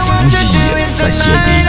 разбуди соседей.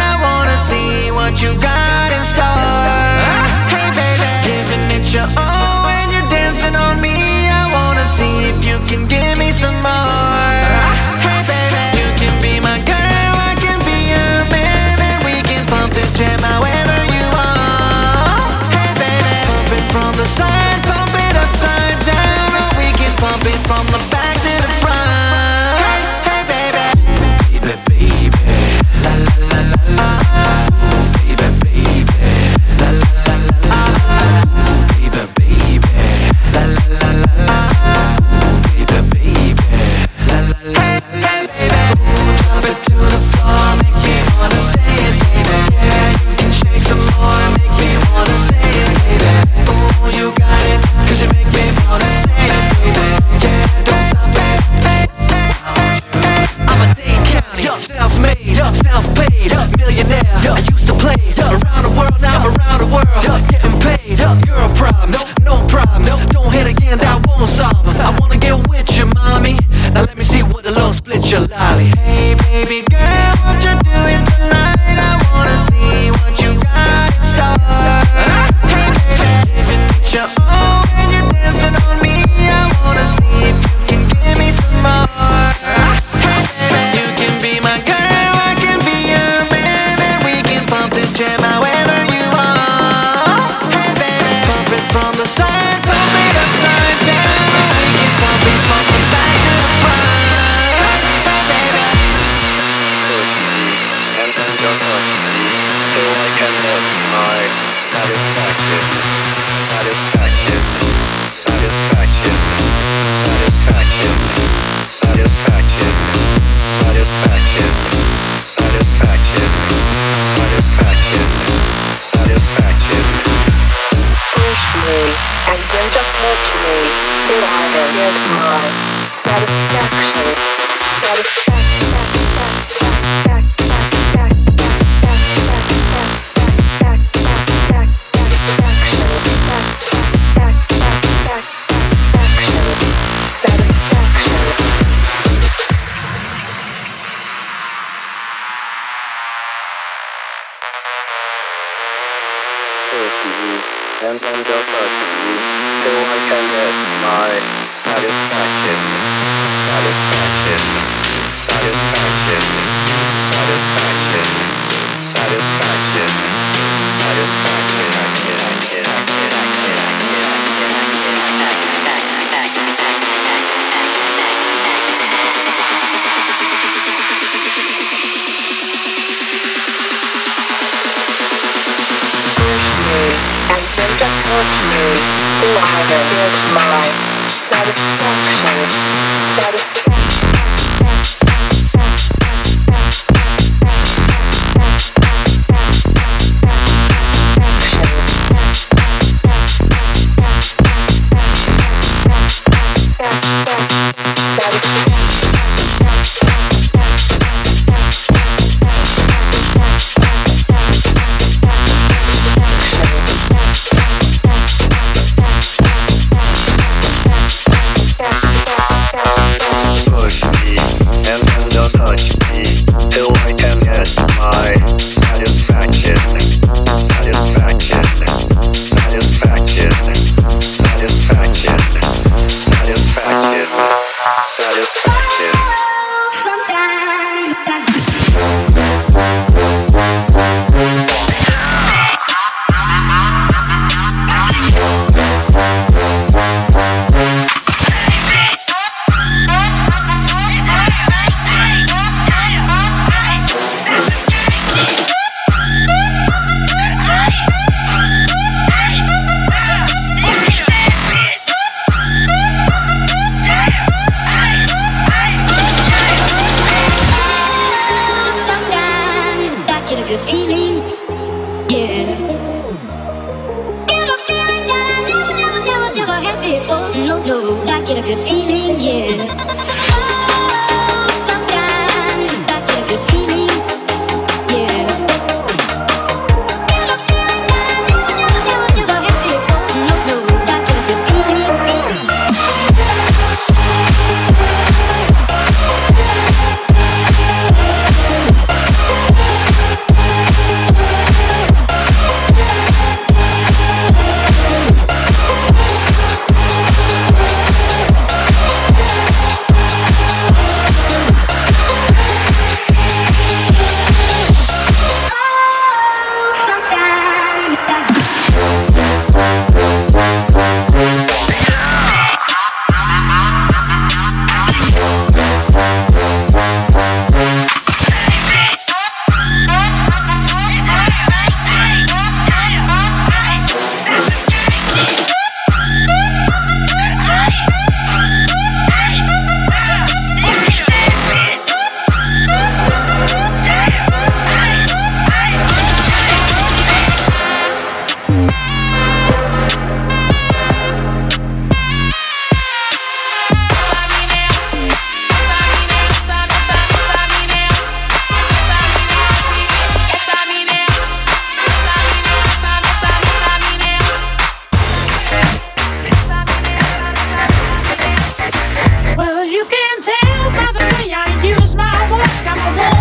love.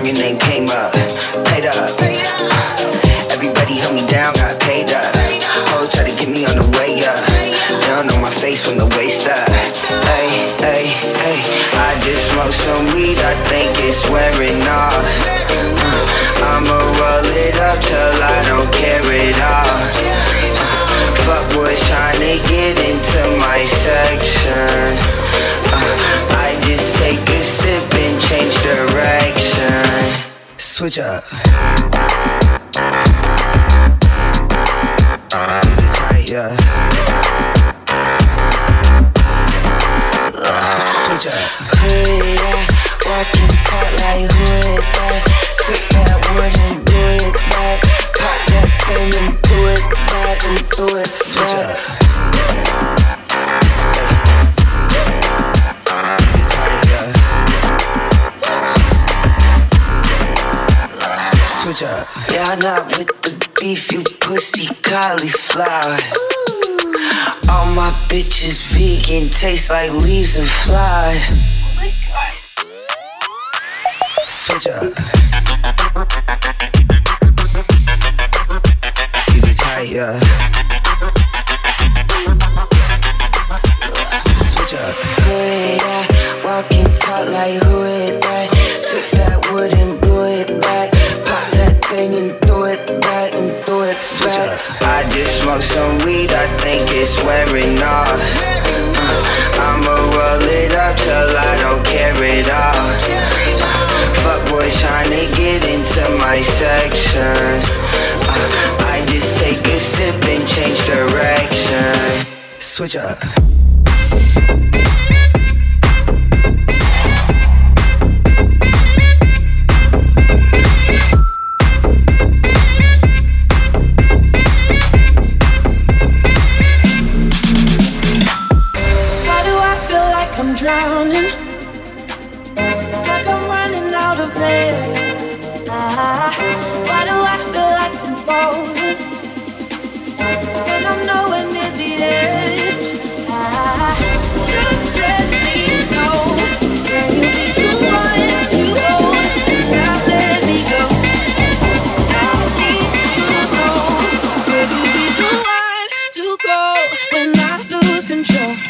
time your name came up, paid up. Everybody held me down, got paid up. Hoes try to get me on the way up. Down on my face from the waist up. Hey, hey, hey. I just smoked some weed, I think it's wearing off. Switch up. Tight, Yeah. Switch up. Hood that, walking tight like hood that. Took that wood and blew it back. Pop that thing and threw it back and threw it Yeah, not with the beef, you pussy cauliflower. All my bitches vegan, taste like leaves and flies. Oh my god. Up. Keep it tight, yeah. It's wearing off. Uh, I'ma roll it up till I don't care at all. Uh, fuck boys trying to get into my section. Uh, I just take a sip and change direction. Switch up. Control?